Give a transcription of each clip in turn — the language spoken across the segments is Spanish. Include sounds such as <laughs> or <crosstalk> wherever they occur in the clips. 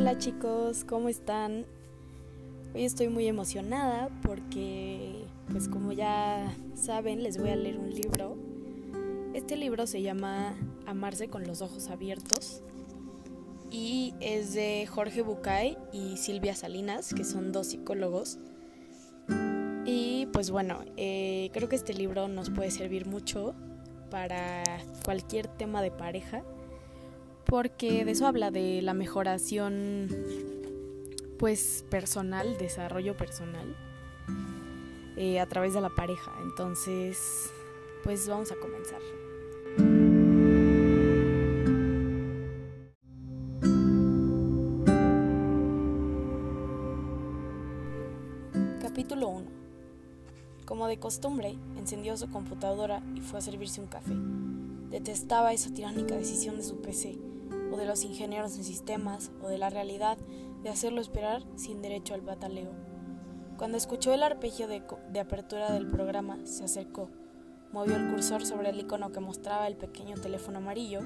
Hola chicos, ¿cómo están? Hoy estoy muy emocionada porque, pues como ya saben, les voy a leer un libro. Este libro se llama Amarse con los ojos abiertos y es de Jorge Bucay y Silvia Salinas, que son dos psicólogos. Y pues bueno, eh, creo que este libro nos puede servir mucho para cualquier tema de pareja porque de eso habla de la mejoración pues personal, desarrollo personal eh, a través de la pareja. Entonces, pues vamos a comenzar. Capítulo 1. Como de costumbre, encendió su computadora y fue a servirse un café. Detestaba esa tiránica decisión de su PC o de los ingenieros en sistemas, o de la realidad de hacerlo esperar sin derecho al bataleo. Cuando escuchó el arpegio de, de apertura del programa, se acercó, movió el cursor sobre el icono que mostraba el pequeño teléfono amarillo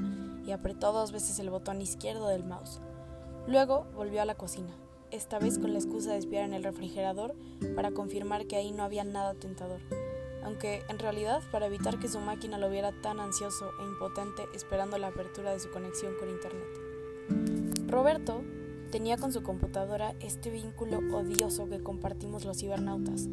y apretó dos veces el botón izquierdo del mouse. Luego volvió a la cocina, esta vez con la excusa de espiar en el refrigerador para confirmar que ahí no había nada tentador aunque en realidad para evitar que su máquina lo viera tan ansioso e impotente esperando la apertura de su conexión con Internet. Roberto tenía con su computadora este vínculo odioso que compartimos los cibernautas.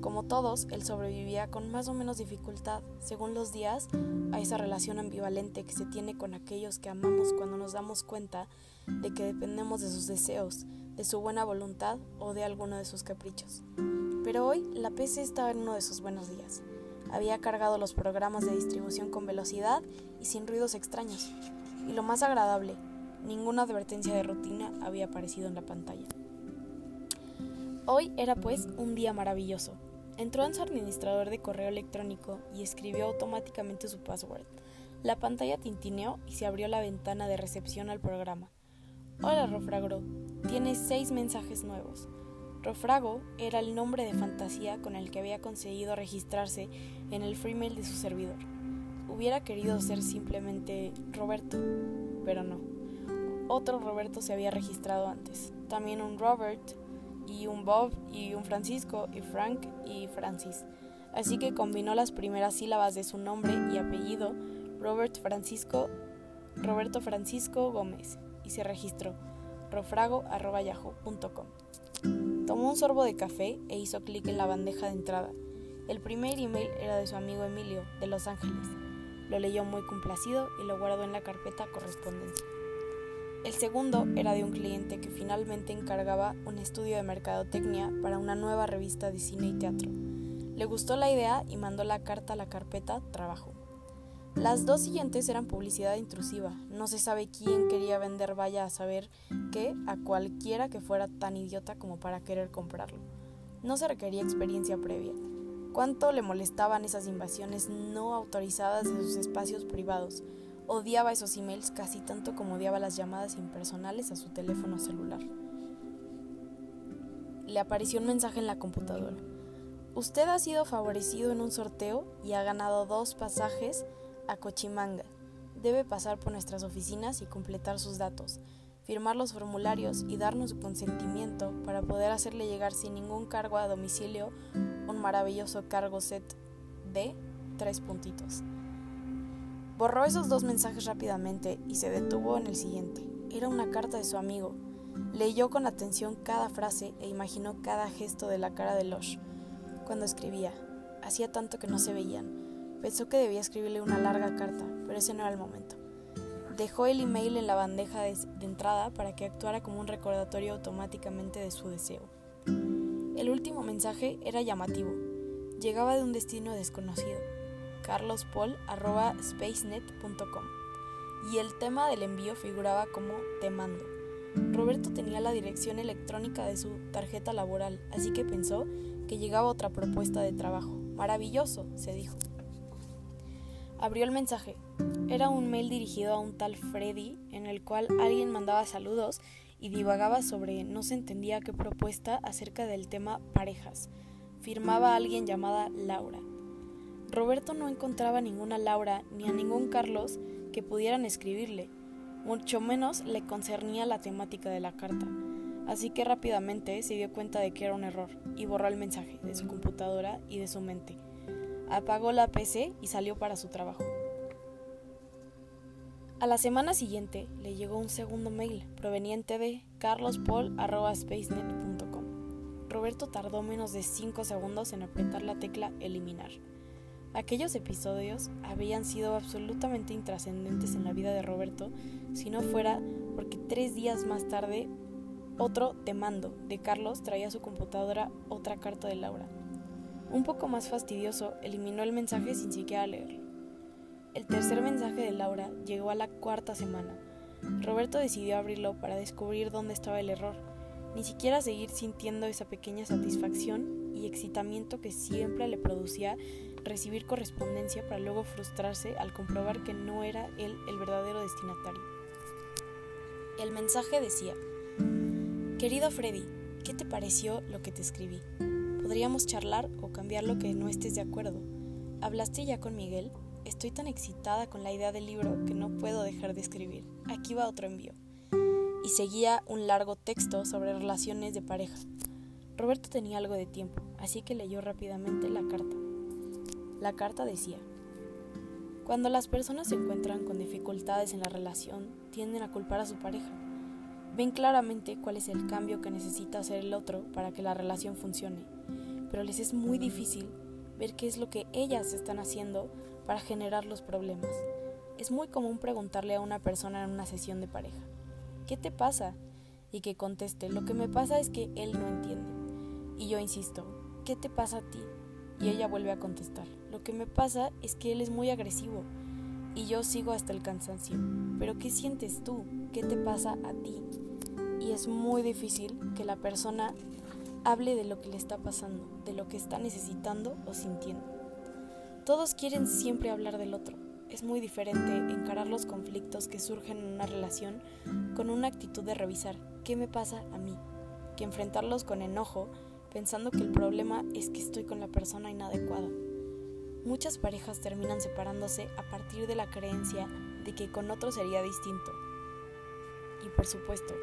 Como todos, él sobrevivía con más o menos dificultad, según los días, a esa relación ambivalente que se tiene con aquellos que amamos cuando nos damos cuenta de que dependemos de sus deseos, de su buena voluntad o de alguno de sus caprichos. Pero hoy la PC estaba en uno de sus buenos días. Había cargado los programas de distribución con velocidad y sin ruidos extraños. Y lo más agradable, ninguna advertencia de rutina había aparecido en la pantalla. Hoy era pues un día maravilloso. Entró en su administrador de correo electrónico y escribió automáticamente su password. La pantalla tintineó y se abrió la ventana de recepción al programa. Hola, Rofragro. Tienes seis mensajes nuevos. Rofrago era el nombre de fantasía con el que había conseguido registrarse en el freemail de su servidor. Hubiera querido ser simplemente Roberto, pero no. Otro Roberto se había registrado antes. También un Robert, y un Bob, y un Francisco, y Frank, y Francis. Así que combinó las primeras sílabas de su nombre y apellido, Robert Francisco, Roberto Francisco Gómez, y se registró rofrago.yahoo.com. Tomó un sorbo de café e hizo clic en la bandeja de entrada. El primer email era de su amigo Emilio, de Los Ángeles. Lo leyó muy complacido y lo guardó en la carpeta correspondencia. El segundo era de un cliente que finalmente encargaba un estudio de mercadotecnia para una nueva revista de cine y teatro. Le gustó la idea y mandó la carta a la carpeta Trabajo. Las dos siguientes eran publicidad intrusiva. No se sabe quién quería vender vaya a saber qué a cualquiera que fuera tan idiota como para querer comprarlo. No se requería experiencia previa. ¿Cuánto le molestaban esas invasiones no autorizadas de sus espacios privados? Odiaba esos emails casi tanto como odiaba las llamadas impersonales a su teléfono celular. Le apareció un mensaje en la computadora. Usted ha sido favorecido en un sorteo y ha ganado dos pasajes a Cochimanga. Debe pasar por nuestras oficinas y completar sus datos, firmar los formularios y darnos su consentimiento para poder hacerle llegar sin ningún cargo a domicilio un maravilloso cargo set de tres puntitos. Borró esos dos mensajes rápidamente y se detuvo en el siguiente. Era una carta de su amigo. Leyó con atención cada frase e imaginó cada gesto de la cara de Losh cuando escribía. Hacía tanto que no se veían. Pensó que debía escribirle una larga carta, pero ese no era el momento. Dejó el email en la bandeja de, entrada para que actuara como un recordatorio automáticamente de su deseo. El último mensaje era llamativo. Llegaba de un destino desconocido, carlospol.spacenet.com, y el tema del envío figuraba como Te mando. Roberto tenía la dirección electrónica de su tarjeta laboral, así que pensó que llegaba otra propuesta de trabajo. Maravilloso, se dijo. Abrió el mensaje. Era un mail dirigido a un tal Freddy en el cual alguien mandaba saludos y divagaba sobre no se entendía qué propuesta acerca del tema parejas. Firmaba alguien llamada Laura. Roberto no encontraba ninguna Laura ni a ningún Carlos que pudieran escribirle. mucho menos le concernía la temática de la carta, así que rápidamente se dio cuenta de que era un error y borró el mensaje de su computadora y de su mente. Apagó la PC y salió para su trabajo. A la semana siguiente le llegó un segundo mail proveniente de carlospol.spacenet.com. Roberto tardó menos de 5 segundos en apretar la tecla eliminar. Aquellos episodios habían sido absolutamente intrascendentes en la vida de Roberto si no fuera porque tres días más tarde otro te mando de Carlos traía a su computadora otra carta de Laura. Un poco más fastidioso, eliminó el mensaje sin siquiera leerlo. El tercer mensaje de Laura llegó a la cuarta semana. Roberto decidió abrirlo para descubrir dónde estaba el error, ni siquiera seguir sintiendo esa pequeña satisfacción y excitamiento que siempre le producía recibir correspondencia para luego frustrarse al comprobar que no era él el verdadero destinatario. El mensaje decía, Querido Freddy, ¿qué te pareció lo que te escribí? Podríamos charlar o cambiar lo que no estés de acuerdo. ¿Hablaste ya con Miguel? Estoy tan excitada con la idea del libro que no puedo dejar de escribir. Aquí va otro envío. Y seguía un largo texto sobre relaciones de pareja. Roberto tenía algo de tiempo, así que leyó rápidamente la carta. La carta decía, cuando las personas se encuentran con dificultades en la relación, tienden a culpar a su pareja. Ven claramente cuál es el cambio que necesita hacer el otro para que la relación funcione, pero les es muy difícil ver qué es lo que ellas están haciendo para generar los problemas. Es muy común preguntarle a una persona en una sesión de pareja, ¿qué te pasa? Y que conteste, lo que me pasa es que él no entiende. Y yo insisto, ¿qué te pasa a ti? Y ella vuelve a contestar, lo que me pasa es que él es muy agresivo y yo sigo hasta el cansancio. Pero ¿qué sientes tú? ¿Qué te pasa a ti? Es muy difícil que la persona hable de lo que le está pasando, de lo que está necesitando o sintiendo. Todos quieren siempre hablar del otro. Es muy diferente encarar los conflictos que surgen en una relación con una actitud de revisar qué me pasa a mí, que enfrentarlos con enojo pensando que el problema es que estoy con la persona inadecuada. Muchas parejas terminan separándose a partir de la creencia de que con otro sería distinto. Y por supuesto,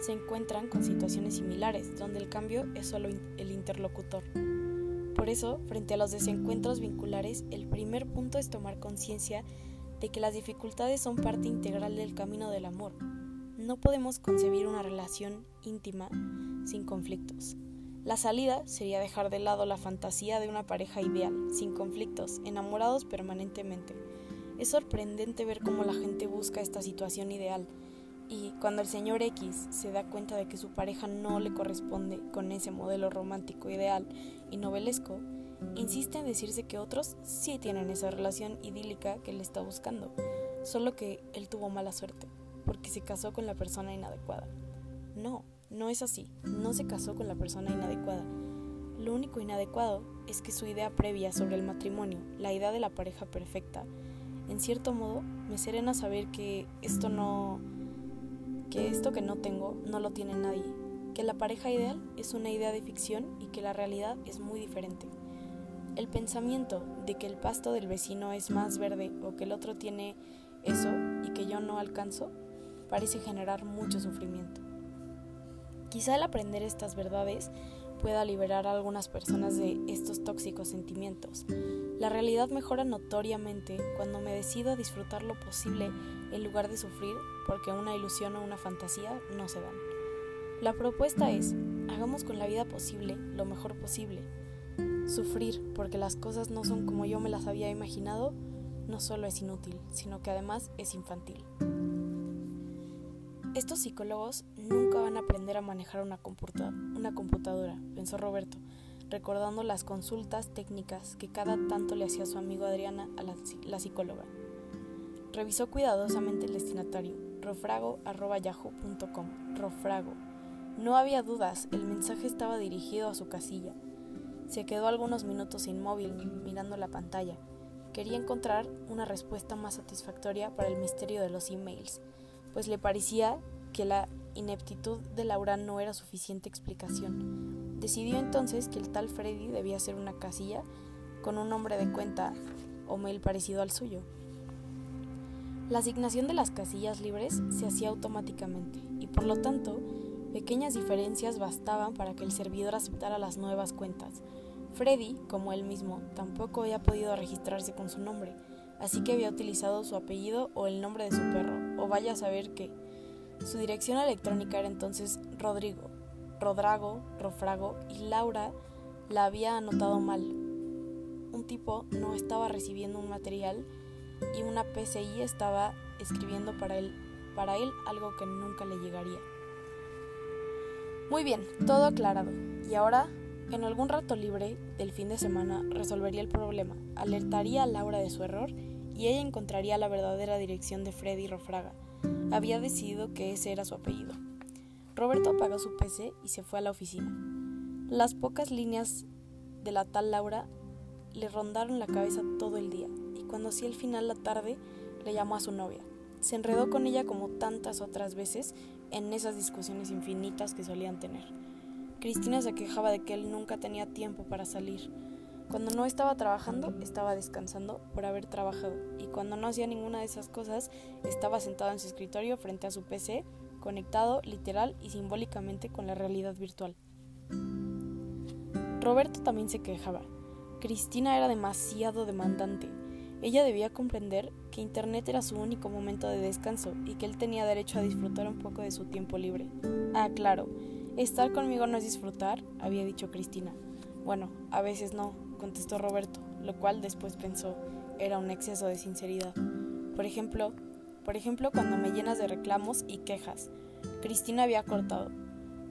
se encuentran con situaciones similares, donde el cambio es solo el interlocutor. Por eso, frente a los desencuentros vinculares, el primer punto es tomar conciencia de que las dificultades son parte integral del camino del amor. No podemos concebir una relación íntima sin conflictos. La salida sería dejar de lado la fantasía de una pareja ideal, sin conflictos, enamorados permanentemente. Es sorprendente ver cómo la gente busca esta situación ideal y cuando el señor X se da cuenta de que su pareja no le corresponde con ese modelo romántico ideal y novelesco, insiste en decirse que otros sí tienen esa relación idílica que él está buscando, solo que él tuvo mala suerte, porque se casó con la persona inadecuada. No, no es así, no se casó con la persona inadecuada. Lo único inadecuado es que su idea previa sobre el matrimonio, la idea de la pareja perfecta, en cierto modo me serena saber que esto no que esto que no tengo no lo tiene nadie, que la pareja ideal es una idea de ficción y que la realidad es muy diferente. El pensamiento de que el pasto del vecino es más verde o que el otro tiene eso y que yo no alcanzo parece generar mucho sufrimiento. Quizá el aprender estas verdades pueda liberar a algunas personas de estos tóxicos sentimientos. La realidad mejora notoriamente cuando me decido a disfrutar lo posible en lugar de sufrir porque una ilusión o una fantasía no se dan. La propuesta es, hagamos con la vida posible lo mejor posible. Sufrir porque las cosas no son como yo me las había imaginado no solo es inútil, sino que además es infantil. Estos psicólogos nunca van a aprender a manejar una, computadora, pensó Roberto, recordando las consultas técnicas que cada tanto le hacía su amigo Adriana a la, psicóloga. Revisó cuidadosamente el destinatario, rofrago.yahoo.com. Rofrago. No había dudas, el mensaje estaba dirigido a su casilla. Se quedó algunos minutos inmóvil, mirando la pantalla. Quería encontrar una respuesta más satisfactoria para el misterio de los emails pues le parecía que la ineptitud de Laura no era suficiente explicación. Decidió entonces que el tal Freddy debía ser una casilla con un nombre de cuenta o mail parecido al suyo. La asignación de las casillas libres se hacía automáticamente y por lo tanto pequeñas diferencias bastaban para que el servidor aceptara las nuevas cuentas. Freddy, como él mismo, tampoco había podido registrarse con su nombre, así que había utilizado su apellido o el nombre de su perro, o vaya a saber qué. Su dirección electrónica era entonces Rodrigo, Rodrago, Rofrago y Laura la había anotado mal. Un tipo no estaba recibiendo un material y una PCI estaba escribiendo para él, para él algo que nunca le llegaría. Muy bien, todo aclarado. Y ahora, en algún rato libre del fin de semana, resolvería el problema, alertaría a Laura de su error y ella encontraría la verdadera dirección de Freddy Rofraga. Había decidido que ese era su apellido. Roberto apagó su PC y se fue a la oficina. Las pocas líneas de la tal Laura le rondaron la cabeza todo el día cuando hacía el final la tarde le llamó a su novia. Se enredó con ella como tantas otras veces en esas discusiones infinitas que solían tener. Cristina se quejaba de que él nunca tenía tiempo para salir. Cuando no estaba trabajando, estaba descansando por haber trabajado, y cuando no hacía ninguna de esas cosas, estaba sentado en su escritorio frente a su PC conectado literal y simbólicamente con la realidad virtual. Roberto también se quejaba. Cristina era demasiado demandante. Ella debía comprender que Internet era su único momento de descanso y que él tenía derecho a disfrutar un poco de su tiempo libre. Ah, claro, estar conmigo no es disfrutar, había dicho Cristina. Bueno, a veces no, contestó Roberto, lo cual después pensó era un exceso de sinceridad. Por ejemplo, por ejemplo, cuando me llenas de reclamos y quejas. Cristina había cortado.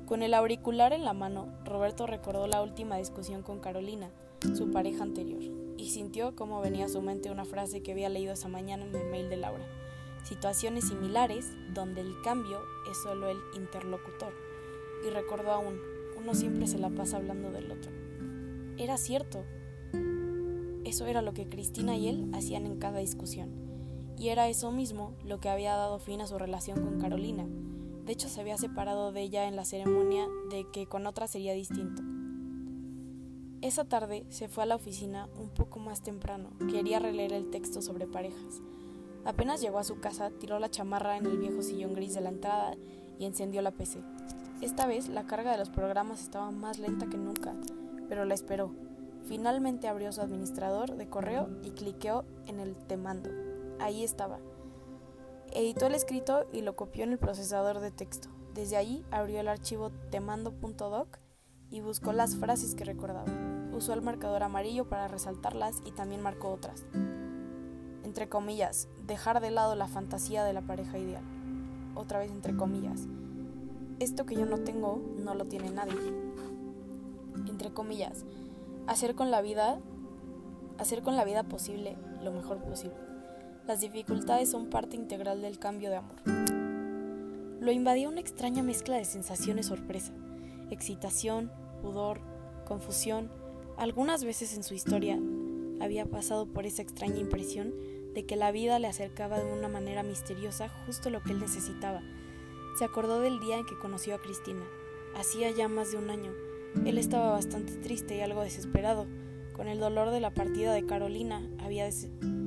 Con el auricular en la mano, Roberto recordó la última discusión con Carolina, su pareja anterior, y sintió cómo venía a su mente una frase que había leído esa mañana en el mail de Laura. Situaciones similares donde el cambio es solo el interlocutor. Y recordó aún, uno siempre se la pasa hablando del otro. Era cierto. Eso era lo que Cristina y él hacían en cada discusión y era eso mismo lo que había dado fin a su relación con Carolina. De hecho, se había separado de ella en la ceremonia de que con otra sería distinto. Esa tarde se fue a la oficina un poco más temprano. Quería releer el texto sobre parejas. Apenas llegó a su casa, tiró la chamarra en el viejo sillón gris de la entrada y encendió la PC. Esta vez la carga de los programas estaba más lenta que nunca, pero la esperó. Finalmente abrió su administrador de correo y cliqueó en el te mando. Ahí estaba. Editó el escrito y lo copió en el procesador de texto. Desde allí abrió el archivo temando.doc y buscó las frases que recordaba. Usó el marcador amarillo para resaltarlas y también marcó otras. Entre comillas, dejar de lado la fantasía de la pareja ideal. Otra vez entre comillas. Esto que yo no tengo no lo tiene nadie. Entre comillas, hacer con la vida hacer con la vida posible lo mejor posible. Las dificultades son parte integral del cambio de amor. Lo invadía una extraña mezcla de sensaciones sorpresa, excitación, pudor, confusión. Algunas veces en su historia había pasado por esa extraña impresión de que la vida le acercaba de una manera misteriosa justo lo que él necesitaba. Se acordó del día en que conoció a Cristina. Hacía ya más de un año. Él estaba bastante triste y algo desesperado. Con el dolor de la partida de Carolina había,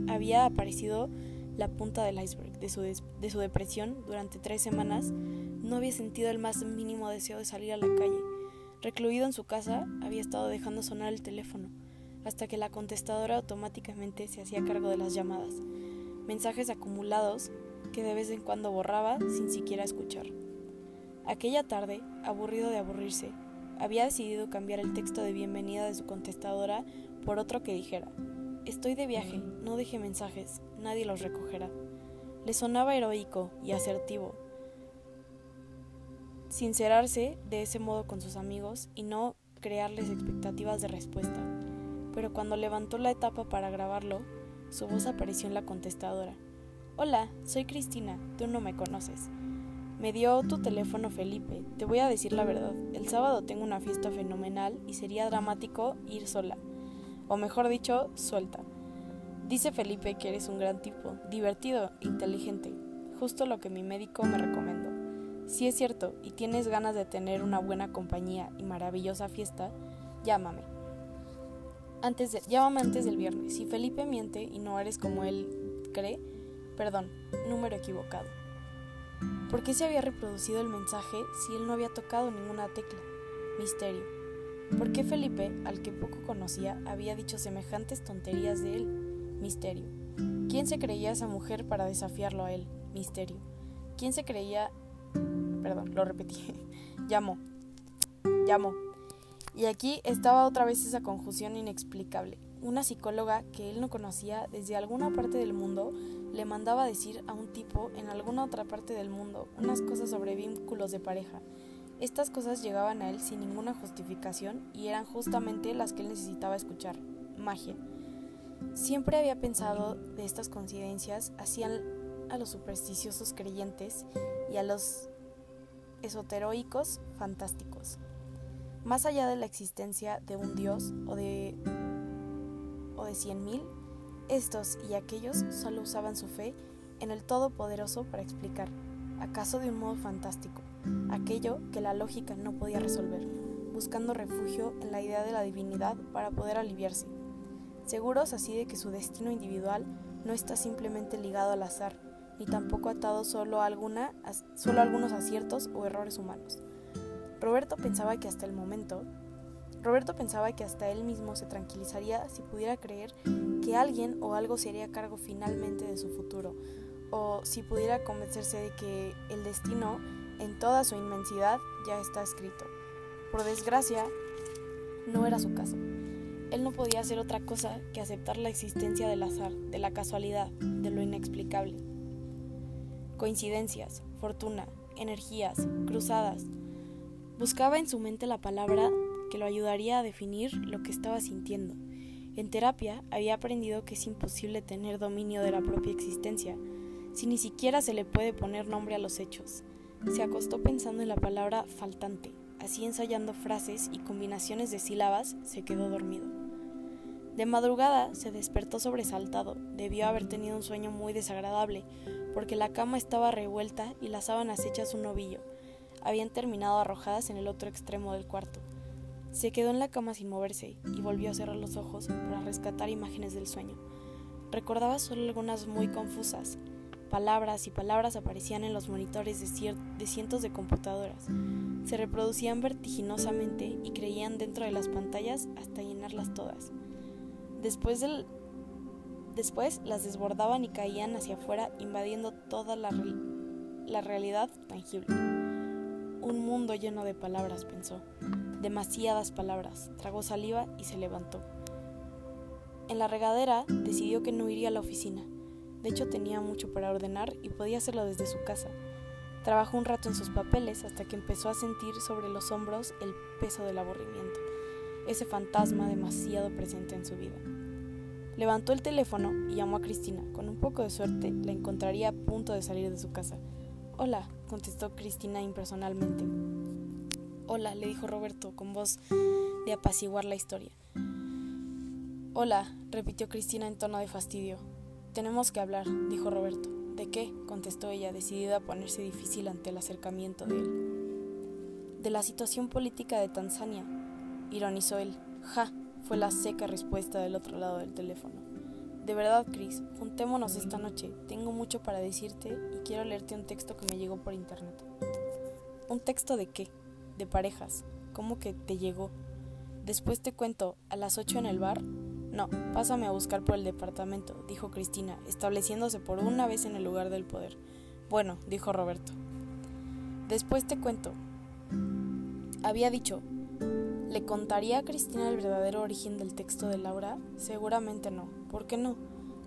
había aparecido la punta del iceberg de su, de su depresión durante tres semanas, no había sentido el más mínimo deseo de salir a la calle. Recluido en su casa, había estado dejando sonar el teléfono, hasta que la contestadora automáticamente se hacía cargo de las llamadas, mensajes acumulados que de vez en cuando borraba sin siquiera escuchar. Aquella tarde, aburrido de aburrirse, había decidido cambiar el texto de bienvenida de su contestadora por otro que dijera, Estoy de viaje, no deje mensajes, nadie los recogerá. Le sonaba heroico y asertivo. Sincerarse de ese modo con sus amigos y no crearles expectativas de respuesta. Pero cuando levantó la etapa para grabarlo, su voz apareció en la contestadora. Hola, soy Cristina, tú no me conoces. Me dio tu teléfono Felipe, te voy a decir la verdad. El sábado tengo una fiesta fenomenal y sería dramático ir sola o mejor dicho, suelta. Dice Felipe que eres un gran tipo, divertido, inteligente, justo lo que mi médico me recomendó. Si es cierto y tienes ganas de tener una buena compañía y maravillosa fiesta, llámame. Antes llámame antes del viernes. Si Felipe miente y no eres como él cree, Perdón, número equivocado. ¿Por qué se había reproducido el mensaje si él no había tocado ninguna tecla? Misterio. ¿Por qué Felipe, al que poco conocía, había dicho semejantes tonterías de él? Misterio. ¿Quién se creía esa mujer para desafiarlo a él? Misterio. ¿Quién se creía... Perdón, lo repetí. <laughs> Llamó. Llamó. Y aquí estaba otra vez esa confusión inexplicable. Una psicóloga que él no conocía desde alguna parte del mundo le mandaba decir a un tipo en alguna otra parte del mundo unas cosas sobre vínculos de pareja. Estas cosas llegaban a él sin ninguna justificación y eran justamente las que él necesitaba escuchar. Magia. Siempre había pensado de estas coincidencias hacían a los supersticiosos creyentes y a los esoteroicos fantásticos. Más allá de la existencia de un dios o de, o de cien mil, estos y aquellos solo usaban su fe en el Todopoderoso para explicar, acaso de un modo fantástico, aquello que la lógica no podía resolver, buscando refugio en la idea de la divinidad para poder aliviarse, seguros así de que su destino individual no está simplemente ligado al azar, ni tampoco atado solo a, alguna, solo algunos aciertos o errores humanos. Roberto pensaba que hasta el momento, Roberto pensaba que hasta él mismo se tranquilizaría si pudiera creer que alguien o algo se haría cargo finalmente de su futuro, o si pudiera convencerse de que el destino, en toda su inmensidad, ya está escrito. Por desgracia, no era su caso. Él no podía hacer otra cosa que aceptar la existencia del azar, de la casualidad, de lo inexplicable. Coincidencias, fortuna, energías, cruzadas. Buscaba en su mente la palabra que lo ayudaría a definir lo que estaba sintiendo. En terapia había aprendido que es imposible tener dominio de la propia existencia, si ni siquiera se le puede poner nombre a los hechos. Se acostó pensando en la palabra faltante, así ensayando frases y combinaciones de sílabas, se quedó dormido. De madrugada se despertó sobresaltado, debió haber tenido un sueño muy desagradable, porque la cama estaba revuelta y las sábanas hechas un ovillo. Habían terminado arrojadas en el otro extremo del cuarto. Se quedó en la cama sin moverse y volvió a cerrar los ojos para rescatar imágenes del sueño. Recordaba solo algunas muy confusas. Palabras y palabras aparecían en los monitores de, de cientos de computadoras. Se reproducían vertiginosamente y creían dentro de las pantallas hasta llenarlas todas. Después, del, después las desbordaban y caían hacia afuera invadiendo toda la, la realidad tangible. Un mundo lleno de palabras, pensó. Demasiadas palabras. Tragó saliva y se levantó. En la regadera decidió que no iría a la oficina. De hecho tenía mucho para ordenar y podía hacerlo desde su casa. Trabajó un rato en sus papeles hasta que empezó a sentir sobre los hombros el peso del aburrimiento, ese fantasma demasiado presente en su vida. Levantó el teléfono y llamó a Cristina. Con un poco de suerte la encontraría a punto de salir de su casa. Hola, contestó Cristina impersonalmente. Hola, le dijo Roberto con voz de apaciguar la historia. Hola, repitió Cristina en tono de fastidio. Tenemos que hablar, dijo Roberto. ¿De qué? contestó ella, decidida a ponerse difícil ante el acercamiento de él. De la situación política de Tanzania, ironizó él. Ja, fue la seca respuesta del otro lado del teléfono. De verdad, Chris, juntémonos esta noche. Tengo mucho para decirte y quiero leerte un texto que me llegó por internet. ¿Un texto de qué? de parejas. ¿Cómo que te llegó? Después te cuento, ¿a las ocho en el bar? No, pásame a buscar por el departamento, dijo Cristina, estableciéndose por una vez en el lugar del poder. Bueno, dijo Roberto. Después te cuento. Había dicho, ¿le contaría a Cristina el verdadero origen del texto de Laura? Seguramente no. ¿Por qué no?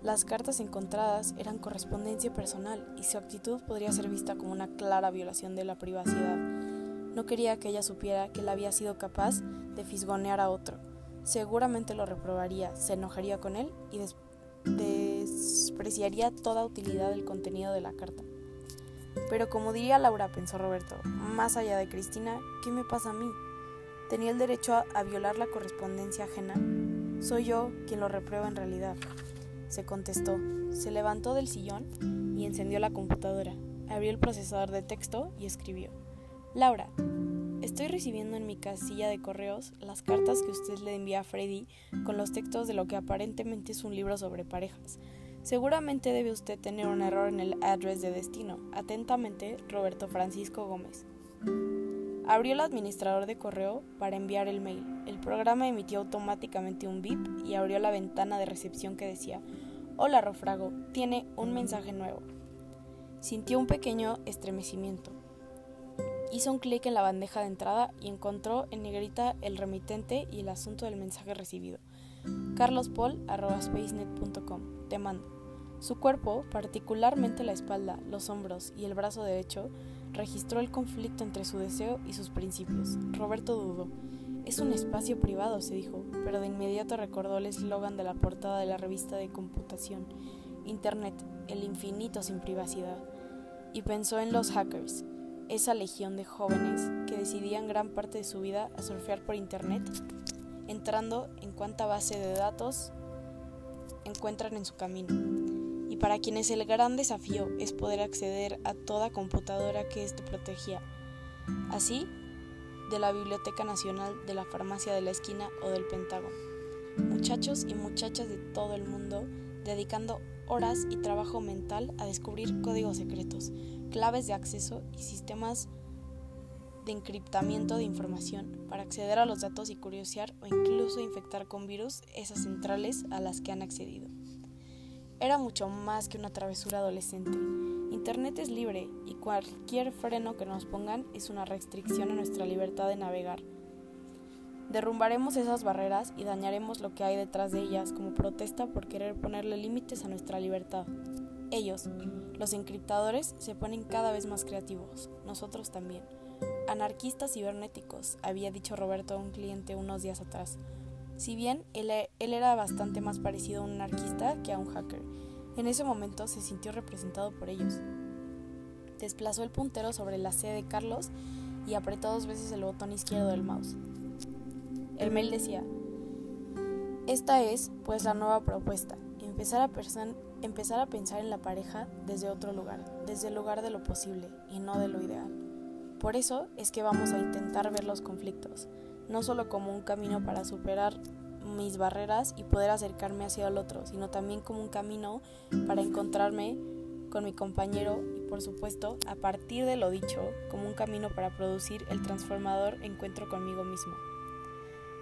Las cartas encontradas eran correspondencia personal y su actitud podría ser vista como una clara violación de la privacidad. No quería que ella supiera que él había sido capaz de fisgonear a otro. Seguramente lo reprobaría, se enojaría con él y despreciaría toda utilidad del contenido de la carta. Pero como diría Laura, pensó Roberto, más allá de Cristina, ¿qué me pasa a mí? ¿Tenía el derecho a, violar la correspondencia ajena? Soy yo quien lo reprueba en realidad. Se contestó, se levantó del sillón y encendió la computadora, abrió el procesador de texto y escribió. Laura, estoy recibiendo en mi casilla de correos las cartas que usted le envía a Freddy con los textos de lo que aparentemente es un libro sobre parejas. Seguramente debe usted tener un error en el address de destino. Atentamente, Roberto Francisco Gómez. Abrió el administrador de correo para enviar el mail. El programa emitió automáticamente un bip y abrió la ventana de recepción que decía, Hola Rofrago, tiene un mensaje nuevo. Sintió un pequeño estremecimiento. Hizo un clic en la bandeja de entrada y encontró en negrita el remitente y el asunto del mensaje recibido. carlospol.spacenet.com Te mando. Su cuerpo, particularmente la espalda, los hombros y el brazo derecho, registró el conflicto entre su deseo y sus principios. Roberto dudó. Es un espacio privado, se dijo, pero de inmediato recordó el eslogan de la portada de la revista de computación, Internet, el infinito sin privacidad, y pensó en los hackers, esa legión de jóvenes que decidían gran parte de su vida a surfear por Internet, entrando en cuanta base de datos encuentran en su camino para quienes el gran desafío es poder acceder a toda computadora que éste protegía. Así, de la Biblioteca Nacional, de la Farmacia de la Esquina o del Pentágono. Muchachos y muchachas de todo el mundo dedicando horas y trabajo mental a descubrir códigos secretos, claves de acceso y sistemas de encriptamiento de información para acceder a los datos y curiosear o incluso infectar con virus esas centrales a las que han accedido. Era mucho más que una travesura adolescente. Internet es libre y cualquier freno que nos pongan es una restricción a nuestra libertad de navegar. Derrumbaremos esas barreras y dañaremos lo que hay detrás de ellas como protesta por querer ponerle límites a nuestra libertad. Ellos, los encriptadores, se ponen cada vez más creativos, nosotros también. Anarquistas cibernéticos, había dicho Roberto a un cliente unos días atrás. Si bien él, era bastante más parecido a un anarquista que a un hacker, en ese momento se sintió representado por ellos. Desplazó el puntero sobre la C de Carlos y apretó dos veces el botón izquierdo del mouse. El mail decía, esta es, pues, la nueva propuesta, empezar a, empezar a pensar en la pareja desde otro lugar, desde el lugar de lo posible y no de lo ideal. Por eso es que vamos a intentar ver los conflictos, no solo como un camino para superar mis barreras y poder acercarme hacia el otro, sino también como un camino para encontrarme con mi compañero y por supuesto, a partir de lo dicho, como un camino para producir el transformador encuentro conmigo mismo.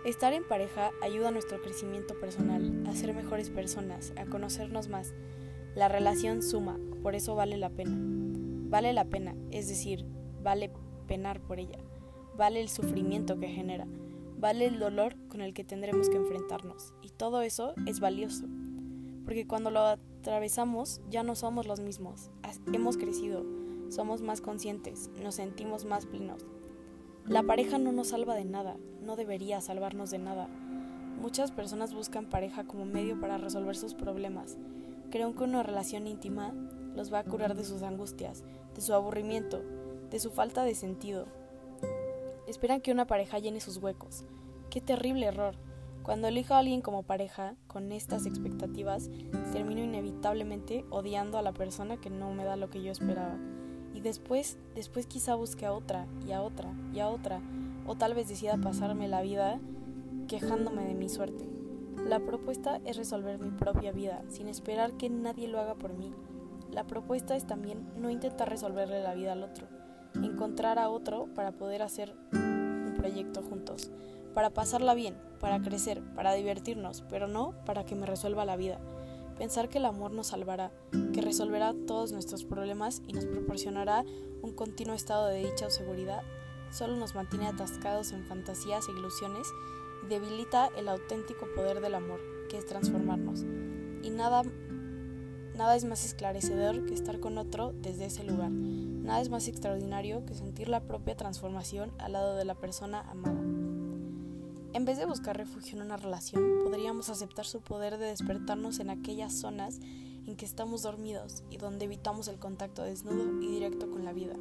Estar en pareja ayuda a nuestro crecimiento personal, a ser mejores personas, a conocernos más. La relación suma, por eso vale la pena. Vale la pena, es decir, vale penar por ella vale el sufrimiento que genera, vale el dolor con el que tendremos que enfrentarnos. Y todo eso es valioso, porque cuando lo atravesamos ya no somos los mismos, hemos crecido, somos más conscientes, nos sentimos más plenos. La pareja no nos salva de nada, no debería salvarnos de nada. Muchas personas buscan pareja como medio para resolver sus problemas. Creen que una relación íntima los va a curar de sus angustias, de su aburrimiento, de su falta de sentido, Esperan que una pareja llene sus huecos. Qué terrible error. Cuando elijo a alguien como pareja, con estas expectativas, termino inevitablemente odiando a la persona que no me da lo que yo esperaba. Y después, después quizá busque a otra, y a otra, y a otra, o tal vez decida pasarme la vida quejándome de mi suerte. La propuesta es resolver mi propia vida, sin esperar que nadie lo haga por mí. La propuesta es también no intentar resolverle la vida al otro encontrar a otro para poder hacer un proyecto juntos, para pasarla bien, para crecer, para divertirnos, pero no para que me resuelva la vida. Pensar que el amor nos salvará, que resolverá todos nuestros problemas y nos proporcionará un continuo estado de dicha o seguridad, solo nos mantiene atascados en fantasías e ilusiones y debilita el auténtico poder del amor, que es transformarnos. Y nada Nada es más esclarecedor que estar con otro desde ese lugar. Nada es más extraordinario que sentir la propia transformación al lado de la persona amada. En vez de buscar refugio en una relación, podríamos aceptar su poder de despertarnos en aquellas zonas en que estamos dormidos y donde evitamos el contacto desnudo y directo con la vida.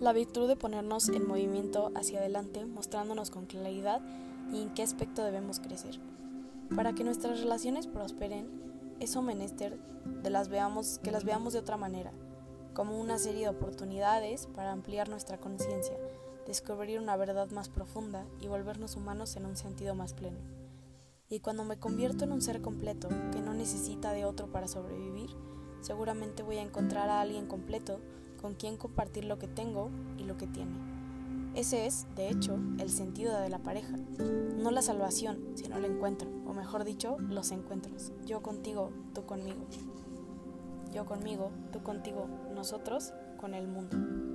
La virtud de ponernos en movimiento hacia adelante, mostrándonos con claridad y en qué aspecto debemos crecer. Para que nuestras relaciones prosperen, es menester de las veamos, que las veamos de otra manera, como una serie de oportunidades para ampliar nuestra conciencia, descubrir una verdad más profunda y volvernos humanos en un sentido más pleno. Y cuando me convierto en un ser completo que no necesita de otro para sobrevivir, seguramente voy a encontrar a alguien completo con quien compartir lo que tengo y lo que tiene. Ese es, de hecho, el sentido de la pareja. No la salvación, sino el encuentro, o mejor dicho, los encuentros. Yo contigo, tú conmigo. Yo conmigo, tú contigo, nosotros con el mundo.